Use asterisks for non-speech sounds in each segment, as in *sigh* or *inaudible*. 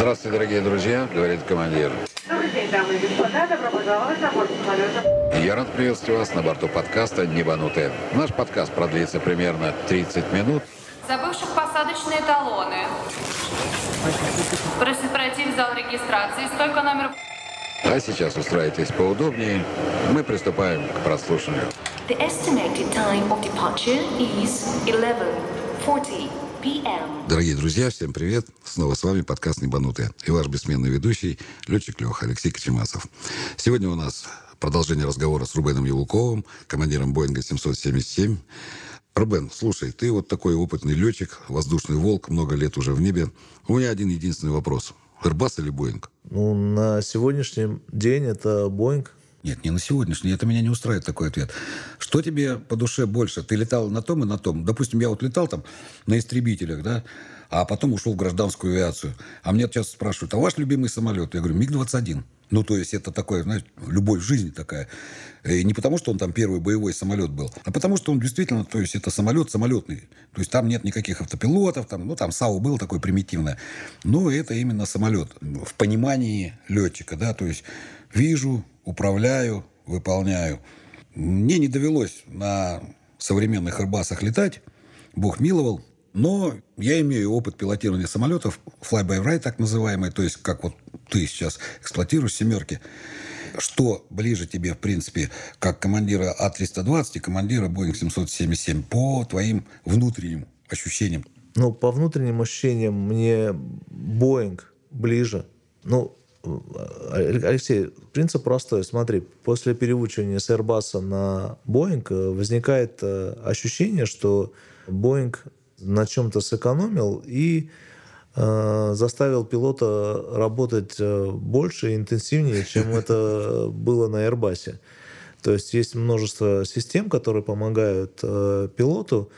Здравствуйте, дорогие друзья, говорит командир. Добрый день, дамы и господа. Добро пожаловать на борт самолета. Я рад приветствовать вас на борту подкаста «Небанутые». Наш подкаст продлится примерно 30 минут. Забывших посадочные талоны. Просит пройти в зал регистрации. Стойка номер... А сейчас устраивайтесь поудобнее. Мы приступаем к прослушиванию. The estimated time of departure is 11:40 p.m. Дорогие друзья, всем привет. Снова с вами подкаст «Небанутые» и ваш бессменный ведущий, летчик Леха Алексей Кочемасов. Сегодня у нас продолжение разговора с Рубеном Елуковым, командиром Боинга 777. Рубен, слушай, ты вот такой опытный летчик, воздушный волк, много лет уже в небе. У меня один единственный вопрос. Airbus или Боинг? Ну, на сегодняшний день это Боинг. Нет, не на сегодняшний. Это меня не устраивает такой ответ. Что тебе по душе больше? Ты летал на том и на том. Допустим, я вот летал там на истребителях, да, а потом ушел в гражданскую авиацию. А мне часто спрашивают, а ваш любимый самолет? Я говорю, МиГ-21. Ну, то есть, это такое, знаете, любовь в жизни такая. И не потому, что он там первый боевой самолет был, а потому, что он действительно, то есть, это самолет самолетный. То есть, там нет никаких автопилотов, там, ну, там САУ был такой примитивное. Но это именно самолет в понимании летчика, да, то есть, вижу, управляю, выполняю. Мне не довелось на современных Airbus'ах летать, бог миловал, но я имею опыт пилотирования самолетов, fly-by-wire так называемый, то есть как вот ты сейчас эксплуатируешь семерки. Что ближе тебе, в принципе, как командира А-320 и командира Boeing 777 по твоим внутренним ощущениям? Ну, по внутренним ощущениям мне Боинг ближе. Ну, Алексей, принцип простой. Смотри, после переучивания с Airbus на Boeing возникает ощущение, что Boeing на чем-то сэкономил и э, заставил пилота работать больше и интенсивнее, чем *laughs* это было на Airbus. То есть есть множество систем, которые помогают э, пилоту,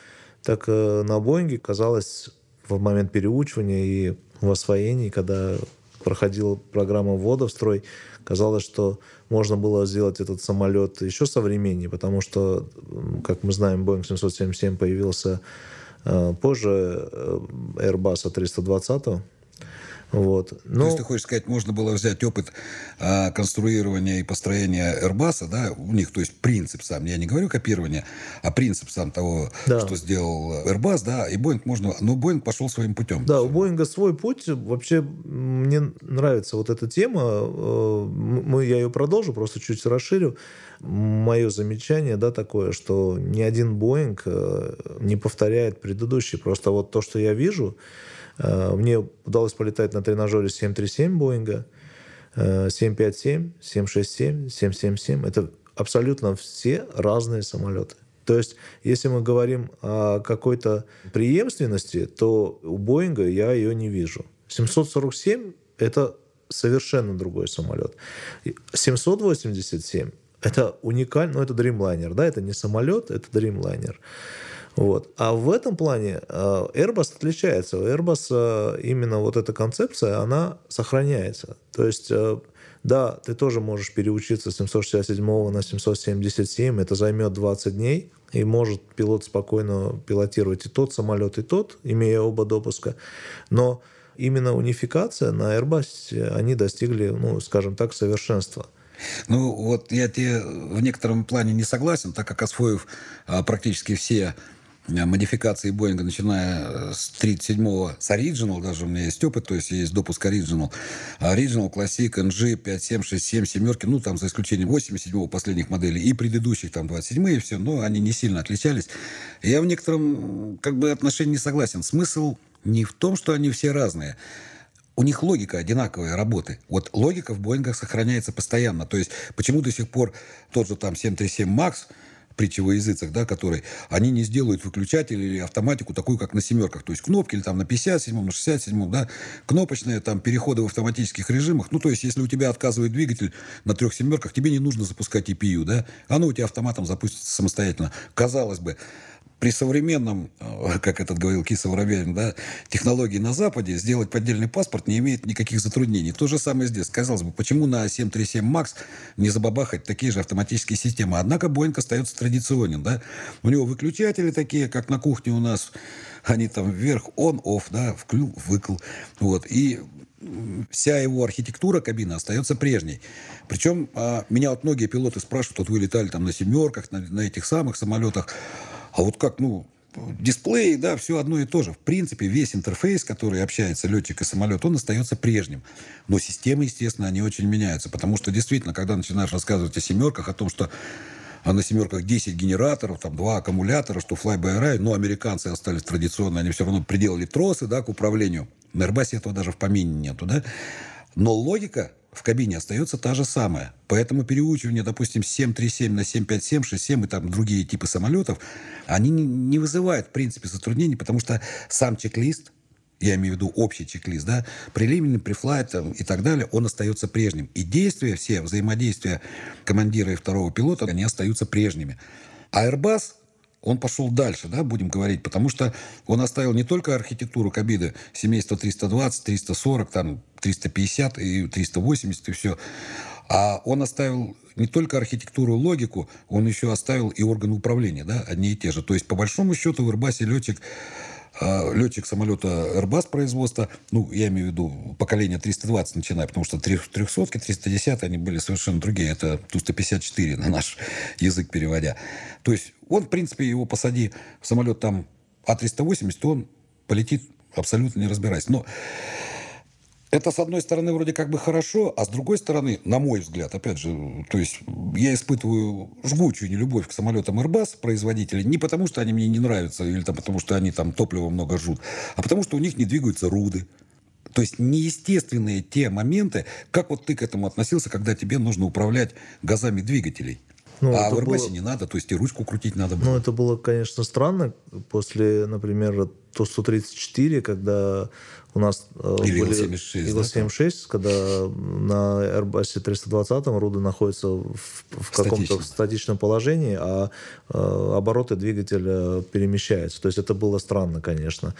так э, на Боинге казалось в момент переучивания и в освоении, когда проходила программа ввода в строй, казалось, что можно было сделать этот самолет еще современнее, потому что, как мы знаем, Boeing 777 появился позже Airbus A320. Вот. Но... То есть ты хочешь сказать, можно было взять опыт а, конструирования и построения Airbus, да, у них, то есть принцип сам, я не говорю копирование, а принцип сам того, да. что сделал Airbus, да, и Boeing можно, но Boeing пошел своим путем. Да, у Боинга свой путь. Вообще мне нравится вот эта тема. Мы, я ее продолжу, просто чуть расширю. Мое замечание, да, такое, что ни один Боинг не повторяет предыдущий. Просто вот то, что я вижу, мне удалось полетать на тренажере 737 Боинга, 757, 767, 777. Это абсолютно все разные самолеты. То есть, если мы говорим о какой-то преемственности, то у Боинга я ее не вижу. 747 — это совершенно другой самолет. 787 — это уникальный, ну, это Dreamliner, да, это не самолет, это Dreamliner. Вот. А в этом плане Airbus отличается. У Airbus именно вот эта концепция, она сохраняется. То есть, да, ты тоже можешь переучиться с 767 на 777, это займет 20 дней, и может пилот спокойно пилотировать и тот самолет, и тот, имея оба допуска. Но именно унификация на Airbus они достигли, ну, скажем так, совершенства. Ну, вот я тебе в некотором плане не согласен, так как освоив а, практически все модификации Боинга, начиная с 37-го, с Original, даже у меня есть опыт, то есть есть допуск Original. Original, Classic, NG, 5, 7, 6, 7, семерки, ну, там, за исключением 87-го последних моделей и предыдущих, там, 27-е, все, но они не сильно отличались. Я в некотором, как бы, отношении не согласен. Смысл не в том, что они все разные, у них логика одинаковая работы. Вот логика в Боингах сохраняется постоянно. То есть, почему до сих пор тот же там 737 MAX притчи во языцах, да, которые, они не сделают выключатель или автоматику такую, как на семерках. То есть кнопки или там на 57-м, на 67-м, да, кнопочные там переходы в автоматических режимах. Ну, то есть, если у тебя отказывает двигатель на трех семерках, тебе не нужно запускать EPU, да, оно у тебя автоматом запустится самостоятельно. Казалось бы, при современном, э, как этот говорил Киса Воробьянин, да, технологии на Западе сделать поддельный паспорт не имеет никаких затруднений. То же самое здесь. Казалось бы, почему на 737 MAX не забабахать такие же автоматические системы? Однако Боинг остается традиционен. Да? У него выключатели такие, как на кухне у нас. Они там вверх, он, off, да, вклю, выкл. Вот. И вся его архитектура кабины остается прежней. Причем а, меня вот многие пилоты спрашивают, вот вы летали там на семерках, на, на этих самых самолетах, а вот как, ну, дисплей, да, все одно и то же. В принципе, весь интерфейс, который общается летчик и самолет, он остается прежним. Но системы, естественно, они очень меняются. Потому что действительно, когда начинаешь рассказывать о семерках, о том, что а на семерках 10 генераторов, там два аккумулятора, что fly-by-wire, но американцы остались традиционно, они все равно приделали тросы да, к управлению. На Airbus этого даже в помине нету. Да? Но логика в кабине остается та же самая. Поэтому переучивание, допустим, 737 на 757, 67 и там другие типы самолетов, они не, вызывают, в принципе, затруднений, потому что сам чек-лист, я имею в виду общий чек-лист, да, прелиминный, префлайт и так далее, он остается прежним. И действия все, взаимодействия командира и второго пилота, они остаются прежними. А Airbus, он пошел дальше, да, будем говорить, потому что он оставил не только архитектуру кабины семейства 320, 340, там, 350 и 380 и все, а он оставил не только архитектуру, логику, он еще оставил и органы управления, да, одни и те же. То есть, по большому счету, в летчик а, летчик самолета Airbus производства, ну, я имею в виду поколение 320 начиная, потому что 300 310 они были совершенно другие. Это Ту-154 на наш язык переводя. То есть он, в принципе, его посади в самолет там А380, он полетит абсолютно не разбираясь. Но это, с одной стороны, вроде как бы хорошо, а с другой стороны, на мой взгляд, опять же, то есть я испытываю жгучую нелюбовь к самолетам Airbus, производителей, не потому, что они мне не нравятся, или там, потому, что они там топлива много жрут, а потому, что у них не двигаются руды. То есть неестественные те моменты, как вот ты к этому относился, когда тебе нужно управлять газами двигателей. Ну, а в Airbus было- не надо, то есть и ручку крутить надо было. Ну, это было, конечно, странно после, например, Ту-134, когда у нас Или были... Ил-76, да, Ил-76, когда на Airbus 320 руды находятся в, в каком-то Статично. статичном положении, а э, обороты двигателя перемещаются. То есть это было странно, конечно,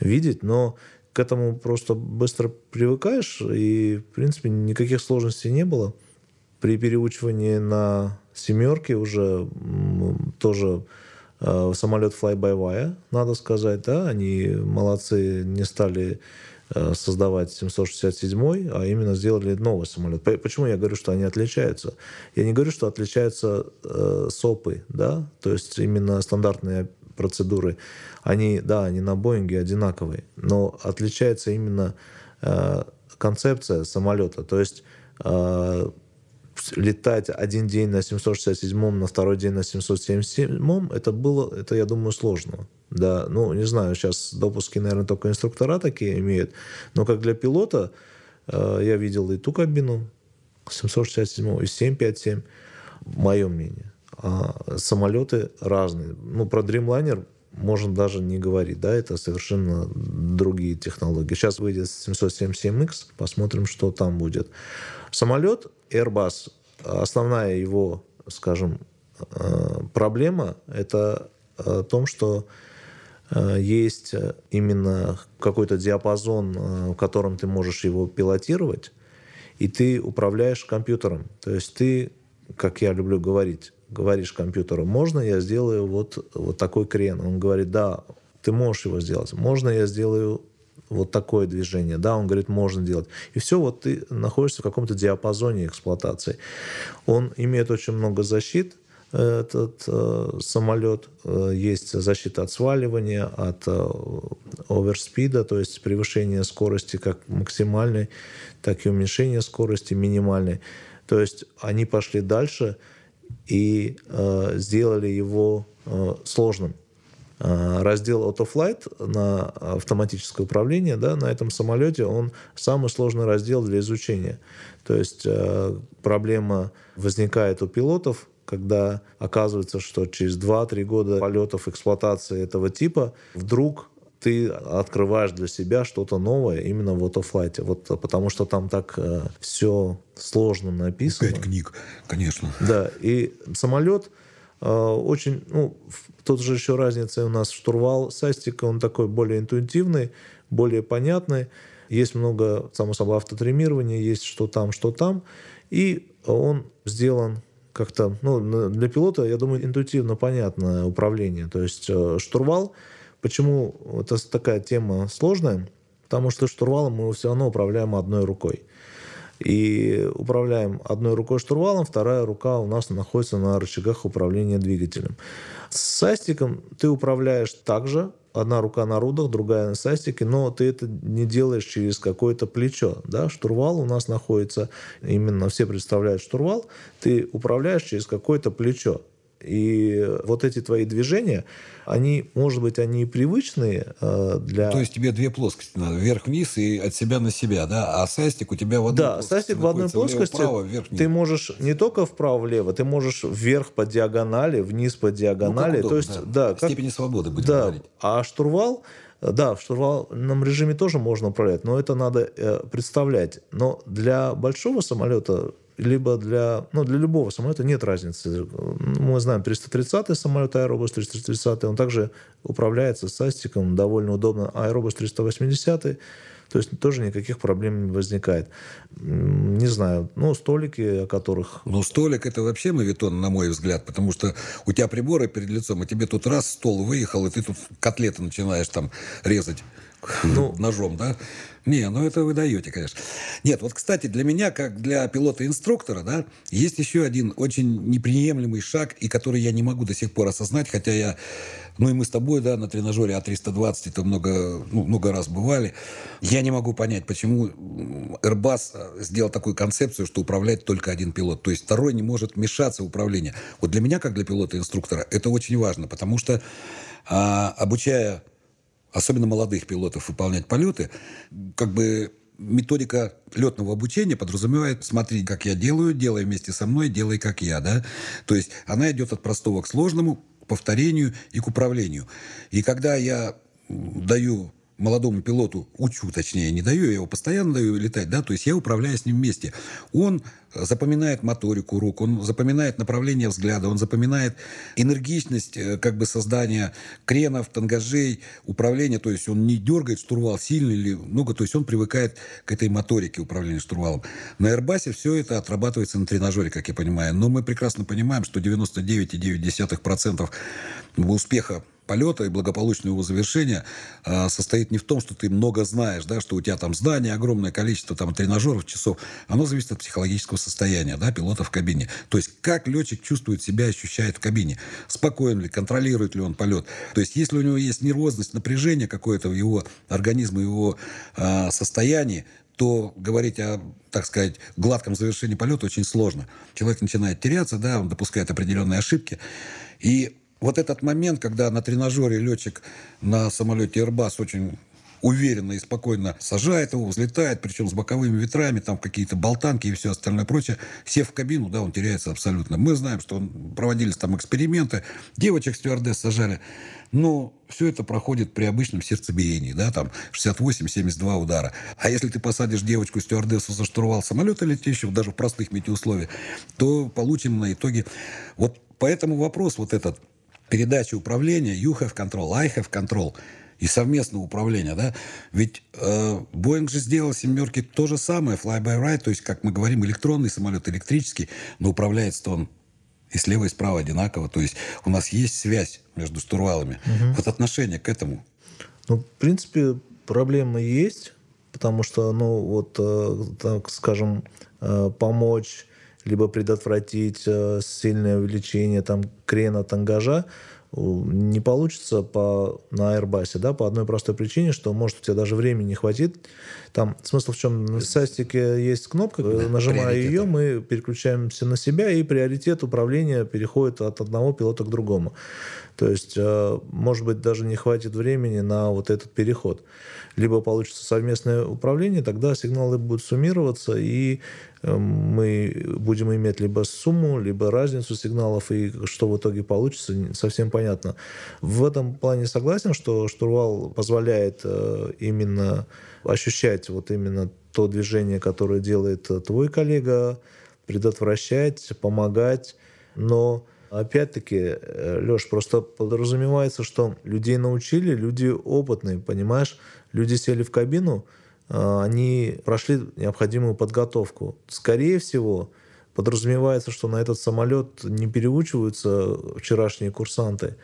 видеть, но к этому просто быстро привыкаешь, и, в принципе, никаких сложностей не было. При переучивании на семерки уже тоже самолет fly-by-wire, надо сказать, да, они молодцы, не стали э, создавать 767, а именно сделали новый самолет. По- Почему я говорю, что они отличаются? Я не говорю, что отличаются э, СОПы, да, то есть именно стандартные процедуры. Они, да, они на Боинге одинаковые, но отличается именно э, концепция самолета. То есть э, летать один день на 767, на второй день на 777, это было, это, я думаю, сложно. Да, ну, не знаю, сейчас допуски, наверное, только инструктора такие имеют, но как для пилота э, я видел и ту кабину 767 и 757, мое мнение. А самолеты разные. Ну, про Dreamliner можно даже не говорить, да, это совершенно другие технологии. Сейчас выйдет 777X, посмотрим, что там будет. Самолет Airbus, основная его, скажем, э, проблема, это о том, что э, есть именно какой-то диапазон, э, в котором ты можешь его пилотировать, и ты управляешь компьютером. То есть ты, как я люблю говорить, говоришь компьютеру, можно я сделаю вот, вот такой крен? Он говорит, да, ты можешь его сделать. Можно я сделаю вот такое движение? Да, он говорит, можно делать. И все, вот ты находишься в каком-то диапазоне эксплуатации. Он имеет очень много защит, этот э, самолет. Э, есть защита от сваливания, от э, оверспида, то есть превышения скорости как максимальной, так и уменьшения скорости минимальной. То есть они пошли дальше и э, сделали его э, сложным. Э, Раздел Autoflight на автоматическое управление да, на этом самолете, он самый сложный раздел для изучения. То есть э, проблема возникает у пилотов, когда оказывается, что через 2-3 года полетов эксплуатации этого типа вдруг ты открываешь для себя что-то новое именно в Autoflight. Вот, потому что там так э, все сложно написано. Пять книг, конечно. Да, и самолет э, очень, ну, тут же еще разница у нас штурвал Састика, он такой более интуитивный, более понятный. Есть много, само собой, автотремирования, есть что там, что там. И он сделан как-то, ну, для пилота, я думаю, интуитивно понятное управление. То есть э, штурвал, почему это такая тема сложная, потому что штурвалом мы все равно управляем одной рукой. И управляем одной рукой штурвалом, вторая рука у нас находится на рычагах управления двигателем. С састиком ты управляешь также, одна рука на рудах, другая на састике, но ты это не делаешь через какое-то плечо. Да? Штурвал у нас находится, именно все представляют штурвал, ты управляешь через какое-то плечо. И вот эти твои движения, они, может быть, они привычные э, для... То есть тебе две плоскости надо, вверх-вниз и от себя на себя, да? А састик у тебя в одной да, плоскости састик в одной плоскости. Влево, вверх, ты можешь не только вправо-влево, ты можешь вверх по диагонали, вниз по диагонали. Ну, То есть, да, да как... степени свободы будем да, говорить. А штурвал, да, в штурвальном режиме тоже можно управлять, но это надо э, представлять. Но для большого самолета либо для, ну, для любого самолета нет разницы. Мы знаем 330 самолет Aerobus 330, он также управляется с састиком, довольно удобно. Aerobus 380, то есть тоже никаких проблем не возникает. Не знаю, ну, столики, о которых... Ну, столик это вообще мавитон, на мой взгляд, потому что у тебя приборы перед лицом, и тебе тут раз стол выехал, и ты тут котлеты начинаешь там резать ну, ножом, да? Не, ну это вы даете, конечно. Нет, вот, кстати, для меня, как для пилота-инструктора, да, есть еще один очень неприемлемый шаг, и который я не могу до сих пор осознать, хотя я, ну и мы с тобой, да, на тренажере А320 это много, ну, много раз бывали. Я не могу понять, почему Airbus сделал такую концепцию, что управляет только один пилот. То есть второй не может вмешаться в управление. Вот для меня, как для пилота-инструктора, это очень важно, потому что а, обучая особенно молодых пилотов, выполнять полеты, как бы методика летного обучения подразумевает, смотри, как я делаю, делай вместе со мной, делай как я, да. То есть она идет от простого к сложному, к повторению и к управлению. И когда я даю молодому пилоту, учу, точнее, не даю, я его постоянно даю летать, да, то есть я управляю с ним вместе. Он запоминает моторику рук, он запоминает направление взгляда, он запоминает энергичность э, как бы создания кренов, тангажей, управления, то есть он не дергает штурвал сильно или много, то есть он привыкает к этой моторике управления штурвалом. На Airbus все это отрабатывается на тренажере, как я понимаю, но мы прекрасно понимаем, что 99,9% успеха полета и благополучного его завершения э, состоит не в том, что ты много знаешь, да, что у тебя там здание, огромное количество там тренажеров, часов. Оно зависит от психологического состояния да, пилота в кабине. То есть как летчик чувствует себя, ощущает в кабине. Спокоен ли, контролирует ли он полет. То есть если у него есть нервозность, напряжение какое-то в его организме, его э, состоянии, то говорить о, так сказать, гладком завершении полета очень сложно. Человек начинает теряться, да, он допускает определенные ошибки. И вот этот момент, когда на тренажере летчик на самолете Airbus очень уверенно и спокойно сажает его, взлетает, причем с боковыми ветрами, там какие-то болтанки и все остальное прочее. Сев в кабину, да, он теряется абсолютно. Мы знаем, что проводились там эксперименты, девочек стюардесс сажали, но все это проходит при обычном сердцебиении, да, там 68-72 удара. А если ты посадишь девочку стюардессу за штурвал самолета летящего, даже в простых метеоусловиях, то получим на итоге... Вот поэтому вопрос вот этот – передачи управления, you have control, I have control и совместного управления, да, ведь э, Боинг же сделал семерки то же самое, fly-by-ride, то есть, как мы говорим, электронный самолет, электрический, но управляется он и слева, и справа одинаково, то есть у нас есть связь между штурвалами. Угу. Вот отношение к этому. Ну, в принципе, проблемы есть, потому что, ну, вот, э, так скажем, э, помочь либо предотвратить э, сильное увеличение там, крена тангажа, не получится по, на Airbus, да, по одной простой причине, что, может, у тебя даже времени не хватит. Там смысл в чем? На састике есть кнопка, да, нажимая ее, мы переключаемся на себя, и приоритет управления переходит от одного пилота к другому. То есть, э, может быть, даже не хватит времени на вот этот переход. Либо получится совместное управление, тогда сигналы будут суммироваться, и э, мы будем иметь либо сумму, либо разницу сигналов, и что в итоге получится, совсем понятно. В этом плане согласен, что штурвал позволяет э, именно ощущать вот именно то движение, которое делает твой коллега, предотвращать, помогать, но Опять-таки, э, Леш, просто подразумевается, что людей научили, люди опытные, понимаешь? Люди сели в кабину, они прошли необходимую подготовку. Скорее всего, подразумевается, что на этот самолет не переучиваются вчерашние курсанты.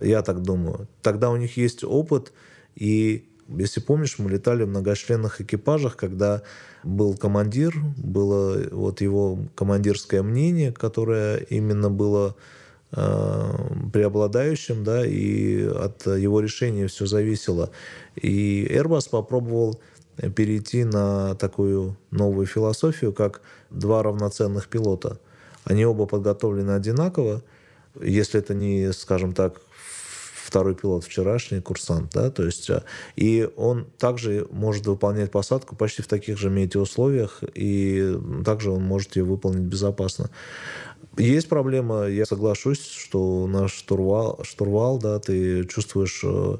Я так думаю. Тогда у них есть опыт, и Если помнишь, мы летали в многочленных экипажах, когда был командир, было вот его командирское мнение, которое именно было э, преобладающим, да, и от его решения все зависело. И Airbus попробовал перейти на такую новую философию, как два равноценных пилота. Они оба подготовлены одинаково, если это не, скажем так, второй пилот, вчерашний курсант, да, то есть, э, и он также может выполнять посадку почти в таких же метеоусловиях, и также он может ее выполнить безопасно. Есть проблема, я соглашусь, что наш штурвал, штурвал да, ты чувствуешь э,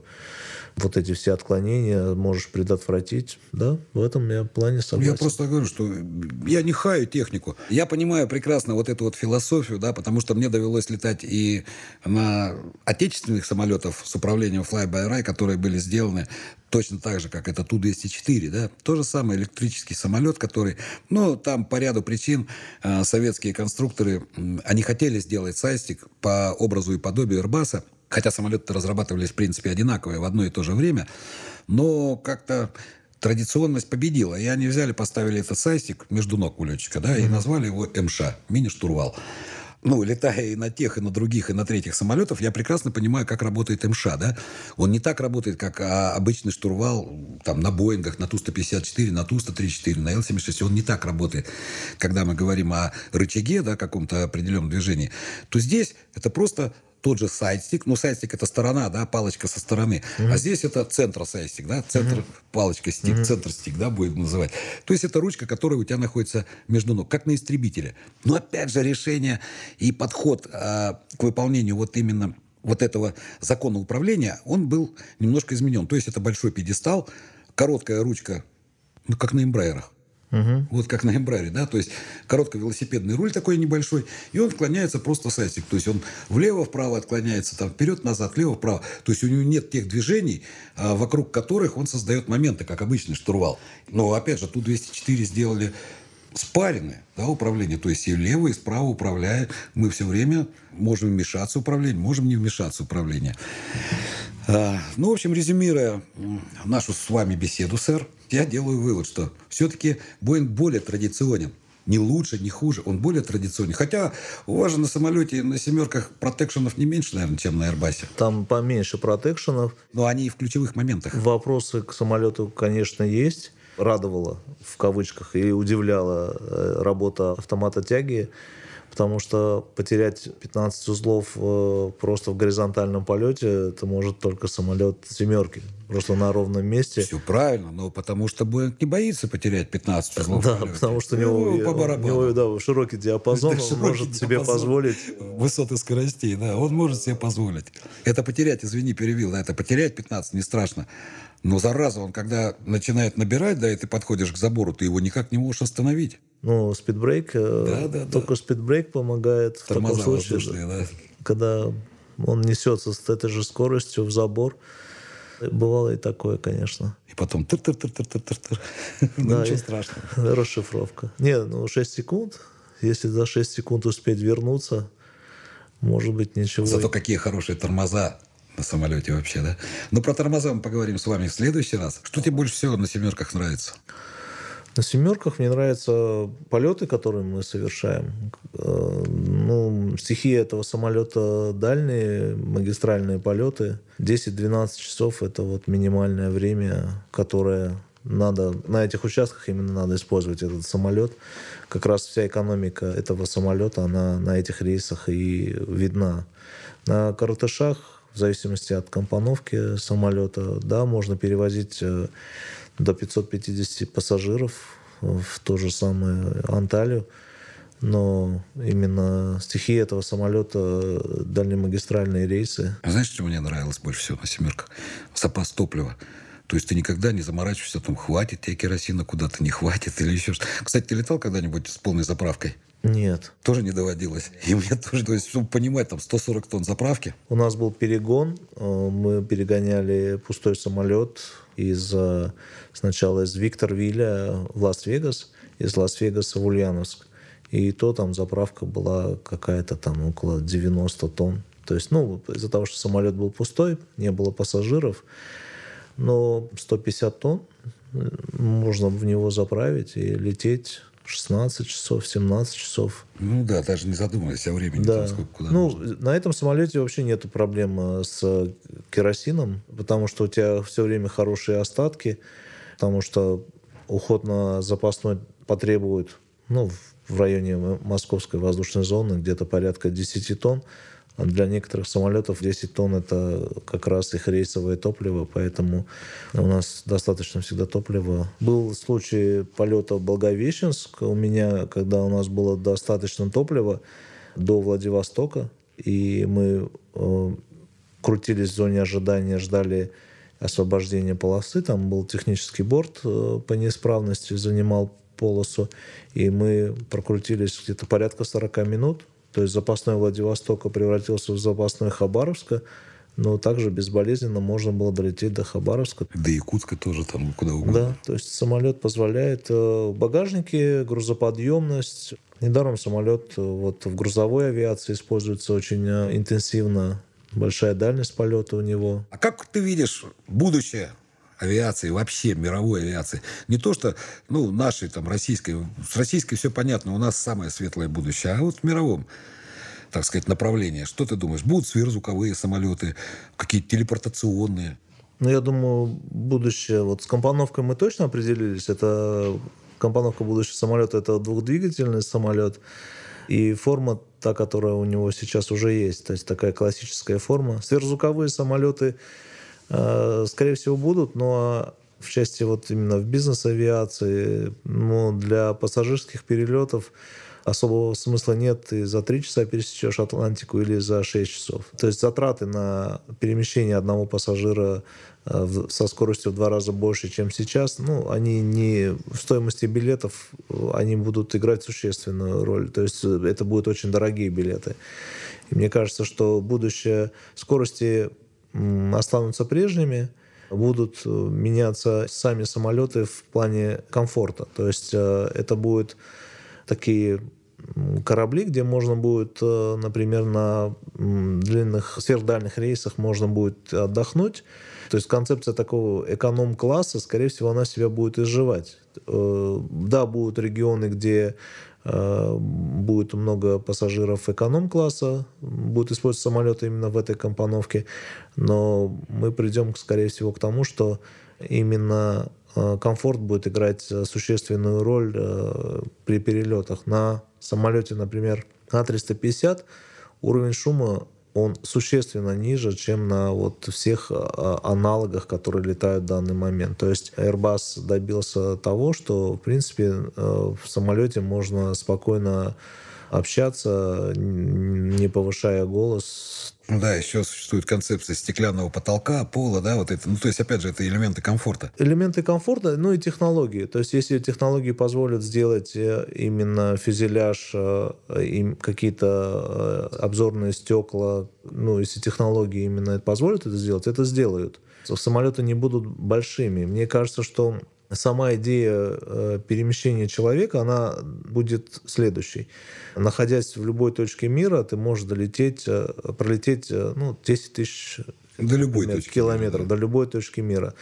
вот эти все отклонения можешь предотвратить. Да, в этом я плане согласен. Я просто говорю, что я не хаю технику. Я понимаю прекрасно вот эту вот философию, да, потому что мне довелось летать и на отечественных самолетах с управлением Fly-by-Eye, которые были сделаны точно так же, как это Ту-204, да, то же самое электрический самолет, который, ну, там по ряду причин э, советские конструкторы, э, они хотели сделать сайстик по образу и подобию Airbus, хотя самолеты разрабатывались, в принципе, одинаковые в одно и то же время, но как-то традиционность победила. И они взяли, поставили этот сайстик между ног у летчика, да, mm-hmm. и назвали его МШ, мини-штурвал. Ну, летая и на тех, и на других, и на третьих самолетов, я прекрасно понимаю, как работает МШ, да. Он не так работает, как а, обычный штурвал там, на Боингах, на Ту-154, на Ту-134, на Л-76. Он не так работает. Когда мы говорим о рычаге, да, каком-то определенном движении, то здесь это просто тот же сайдстик, ну, сайдстик это сторона, да, палочка со стороны, mm-hmm. а здесь это центр сайдстик, да, центр, mm-hmm. палочка стик, mm-hmm. центр стик, да, будет называть. То есть это ручка, которая у тебя находится между ног, как на истребителе. Но опять же решение и подход э, к выполнению вот именно вот этого закона управления, он был немножко изменен. То есть это большой пьедестал, короткая ручка, ну, как на эмбрайерах. Угу. Вот как на Эмбраере, да, то есть велосипедный руль такой небольшой, и он отклоняется просто сайсик, то есть он влево-вправо отклоняется, там вперед-назад, влево-вправо, то есть у него нет тех движений, а, вокруг которых он создает моменты, как обычный штурвал. Но, опять же, тут 204 сделали спаренное да, управление. То есть и влево, и справа управляет. Мы все время можем вмешаться в управление, можем не вмешаться в управление. А, ну, в общем, резюмируя нашу с вами беседу, сэр, я делаю вывод, что все-таки Боинг более традиционен. Не лучше, не хуже, он более традиционный. Хотя у вас же на самолете, на семерках протекшенов не меньше, наверное, чем на Airbus. Там поменьше протекшенов. Но они и в ключевых моментах. Вопросы к самолету, конечно, есть. Радовало, в кавычках, и удивляла э, работа автомата тяги потому что потерять 15 узлов э, просто в горизонтальном полете, это может только самолет семерки, просто на ровном месте. Все правильно, но потому что Боинг не боится потерять 15 узлов Да, потому что у него, ну, по у него да, широкий диапазон, *laughs* он может себе позволить. Высоты скоростей, да, он может себе позволить. Это потерять, извини, перевел, да, это потерять 15 не страшно. Но зараза, он когда начинает набирать, да, и ты подходишь к забору, ты его никак не можешь остановить. Ну, спидбрейк, э, да, да, только да. спидбрейк помогает в Тормоза таком случае, да. когда он несется с этой же скоростью в забор. Бывало и такое, конечно. И потом тыр тыр тыр тыр тыр тыр тыр Ну, ничего страшного. *laughs* Расшифровка. Не, ну 6 секунд. Если за 6 секунд успеть вернуться, может быть, ничего. Зато какие хорошие тормоза на самолете вообще, да? Но про тормоза мы поговорим с вами в следующий раз. Что тебе больше всего на семерках нравится? На семерках мне нравятся полеты, которые мы совершаем. Э, ну, стихия этого самолета дальние, магистральные полеты. 10-12 часов – это вот минимальное время, которое надо на этих участках именно надо использовать этот самолет. Как раз вся экономика этого самолета, она на этих рейсах и видна. На коротышах, в зависимости от компоновки самолета, да, можно перевозить э, до 550 пассажиров в ту же самую Анталию. Но именно стихия этого самолета дальнемагистральные рейсы. А знаешь, что мне нравилось больше всего на «семерках»? Запас топлива. То есть ты никогда не заморачиваешься о том, хватит тебе керосина куда-то, не хватит или еще что Кстати, ты летал когда-нибудь с полной заправкой? Нет. Тоже не доводилось. И мне тоже, то есть, чтобы понимать, там 140 тонн заправки. У нас был перегон. Э, мы перегоняли пустой самолет из э, сначала из Викторвилля в Лас-Вегас, из Лас-Вегаса в Ульяновск. И то там заправка была какая-то там около 90 тонн. То есть, ну, из-за того, что самолет был пустой, не было пассажиров, но 150 тонн э, можно в него заправить и лететь 16 часов, 17 часов. Ну да, даже не задумываясь о времени. Да. Там, сколько, куда ну, нужно. на этом самолете вообще нет проблем э, с керосином, потому что у тебя все время хорошие остатки, потому что уход на запасной потребует ну, в районе М- московской воздушной зоны где-то порядка 10 тонн. Для некоторых самолетов 10 тонн это как раз их рейсовое топливо, поэтому у нас достаточно всегда топлива. Был случай полета в Благовещенск у меня, когда у нас было достаточно топлива до Владивостока, и мы э, крутились в зоне ожидания, ждали освобождения полосы. Там был технический борт э, по неисправности, занимал полосу. И мы прокрутились где-то порядка 40 минут. То есть запасной Владивостока превратился в запасной Хабаровска. Но также безболезненно можно было долететь до Хабаровска. До Якутска тоже там куда угодно. Да, то есть самолет позволяет э, в багажнике грузоподъемность. Недаром самолет э, вот в грузовой авиации используется очень э, интенсивно. Большая дальность полета у него. А как ты видишь будущее авиации, вообще мировой авиации? Не то, что, ну, нашей, там, российской. С российской все понятно, у нас самое светлое будущее. А вот в мировом, так сказать, направлении. Что ты думаешь? Будут сверхзвуковые самолеты, какие-то телепортационные? Ну, я думаю, будущее... Вот с компоновкой мы точно определились. Это компоновка будущего самолета – это двухдвигательный самолет. И форма та, которая у него сейчас уже есть. То есть такая классическая форма. Сверхзвуковые самолеты, скорее всего, будут, но в части вот именно в бизнес-авиации, но для пассажирских перелетов особого смысла нет. Ты за 3 часа пересечешь Атлантику или за 6 часов. То есть затраты на перемещение одного пассажира э, со скоростью в два раза больше, чем сейчас, ну, они не в стоимости билетов, э, они будут играть существенную роль. То есть э, это будут очень дорогие билеты. И мне кажется, что будущее скорости останутся прежними, будут э, меняться сами самолеты в плане комфорта. То есть э, это будут такие корабли, где можно будет, э, например, на длинных сверхдальних рейсах можно будет отдохнуть. То есть концепция такого эконом-класса, скорее всего, она себя будет изживать. Да, будут регионы, где будет много пассажиров эконом-класса, будут использовать самолеты именно в этой компоновке, но мы придем, скорее всего, к тому, что именно э, комфорт будет играть э, существенную роль э, при перелетах. На самолете, например, А350 уровень шума он существенно ниже, чем на вот всех а, аналогах, которые летают в данный момент. То есть Airbus добился того, что, в принципе, э, в самолете можно спокойно общаться, не повышая голос. Ну да, еще существует концепция стеклянного потолка, пола, да, вот это. Ну, то есть, опять же, это элементы комфорта. Элементы комфорта, ну и технологии. То есть, если технологии позволят сделать э, именно фюзеляж, э, им какие-то э, обзорные стекла, ну, если технологии именно это позволят это сделать, это сделают. Самолеты не будут большими. Мне кажется, что сама идея э, перемещения человека, она будет следующей. Находясь в любой точке мира, ты можешь долететь, э, пролететь э, ну, 10 тысяч До любой например, точки километров, мира, да. до любой точки мира.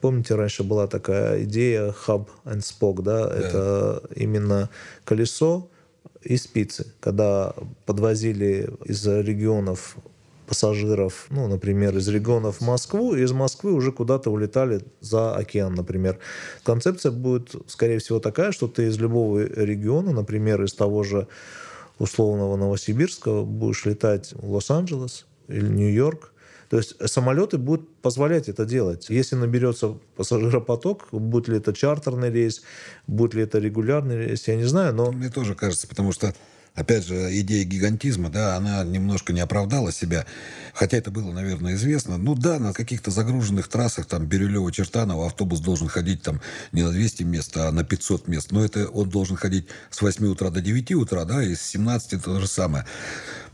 Помните, раньше была такая идея hub and spoke, да? Это именно колесо и спицы. Когда подвозили из регионов пассажиров, ну, например, из регионов в Москву, и из Москвы уже куда-то улетали за океан, например. Концепция будет, скорее всего, такая, что ты из любого региона, например, из того же условного Новосибирска, будешь летать в Лос-Анджелес или Нью-Йорк, то есть самолеты будут позволять это делать. Если наберется пассажиропоток, будет ли это чартерный рейс, будет ли это регулярный рейс, я не знаю, но Мне тоже кажется, потому что, опять же, идея гигантизма, да, она немножко не оправдала себя. Хотя это было, наверное, известно. Ну да, на каких-то загруженных трассах, там, Бирюлево-Чертаново, автобус должен ходить там не на 200 мест, а на 500 мест. Но это он должен ходить с 8 утра до 9 утра, да, и с 17 то же самое.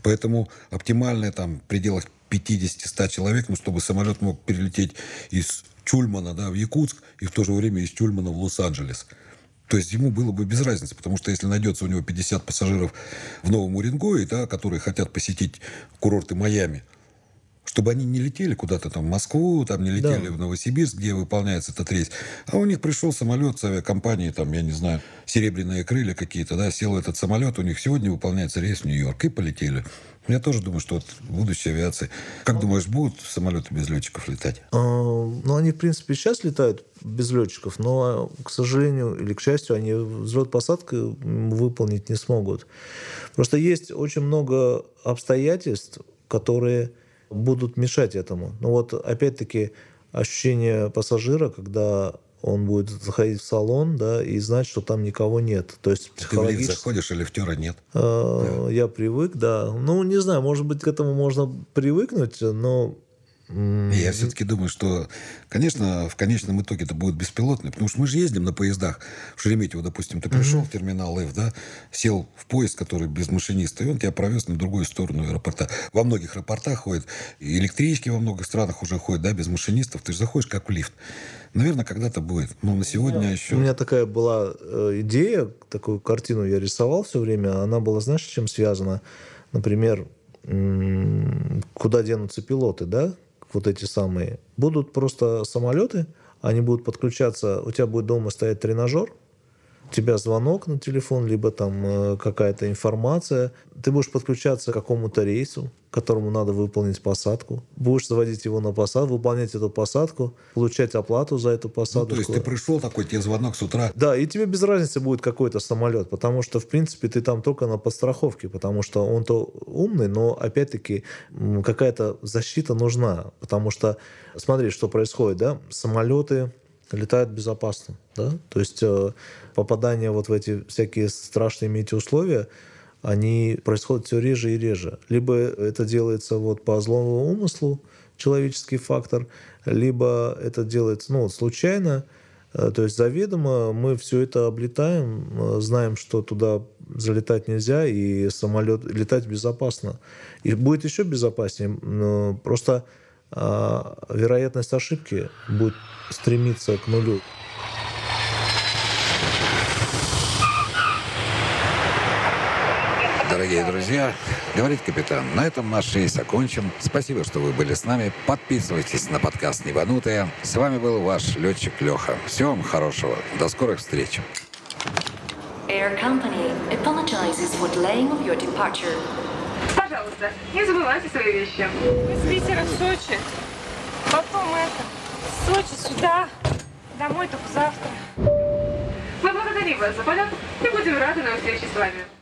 Поэтому оптимальное там в пределах 50-100 человек, ну, чтобы самолет мог перелететь из Чульмана да, в Якутск и в то же время из Чульмана в Лос-Анджелес. То есть ему было бы без разницы, потому что если найдется у него 50 пассажиров в Новом Уренгое, да, которые хотят посетить курорты Майами, чтобы они не летели куда-то там в Москву, там не летели Да. в Новосибирск, где выполняется этот рейс. А у них пришел самолет с авиакомпании, там, я не знаю, серебряные крылья какие-то, да, сел этот самолет, у них сегодня выполняется рейс в Нью-Йорк, и полетели. Я тоже думаю, что вот будущее авиации. Как думаешь, будут самолеты без летчиков летать? А, Ну, они, в принципе, сейчас летают без летчиков, но, к сожалению или к счастью, они взлет-посадку выполнить не смогут. Просто есть очень много обстоятельств, которые будут мешать этому. Ну вот, опять-таки, ощущение пассажира, когда он будет заходить в салон, да, и знать, что там никого нет. То есть Ты в лифт психологически... заходишь, а лифтера нет. Э, Я привык, да. Ну, не знаю, может быть, к этому можно привыкнуть, но... Я все-таки думаю, что, конечно, в конечном итоге это будет беспилотный, потому что мы же ездим на поездах. В Шереметьево, допустим, ты пришел в терминал F, да, сел в поезд, который без машиниста, и он тебя провез на другую сторону аэропорта. Во многих аэропортах ходят, электрички во многих странах уже ходят, да, без машинистов. Ты же заходишь как в лифт. Наверное, когда-то будет. Но на сегодня еще... У меня такая была э, идея, такую картину я рисовал все время. Она была, знаешь, с чем связана? Например, куда денутся пилоты, да? Вот эти самые. Будут просто самолеты, они будут подключаться, у тебя будет дома стоять тренажер, тебя звонок на телефон, либо там э, какая-то информация. Ты будешь подключаться к какому-то рейсу, которому надо выполнить посадку. Будешь заводить его на посадку, выполнять эту посадку, получать оплату за эту Ну, посадку. то есть ты пришел такой, тебе звонок с утра. Да, и тебе без разницы будет какой-то самолет, потому что, в принципе, ты там только на подстраховке, потому что он-то умный, но, опять-таки, какая-то защита нужна, потому что, смотри, что происходит, да, самолеты летают безопасно, да, то есть э, попадание вот в эти всякие страшные метеоусловия, они происходят все реже и реже. Либо это делается вот по злому умыслу, человеческий фактор, либо это делается ну, случайно, Э, то есть заведомо мы все это облетаем, э, знаем, что туда залетать нельзя, и самолет летать безопасно. И будет еще безопаснее. но Просто вероятность ошибки будет стремиться к нулю. Дорогие друзья, говорит капитан, на этом наш рейс окончен. Спасибо, что вы были с нами. Подписывайтесь на подкаст «Небанутые». С вами был ваш летчик Леха. Всего вам хорошего. До скорых встреч. Air Company apologizes for delaying of your departure. Пожалуйста, не забывайте свои вещи. Мы с Питера в Сочи. Потом это, Сочи сюда. Домой только завтра. Мы благодарим вас за полет и будем рады на встрече с вами.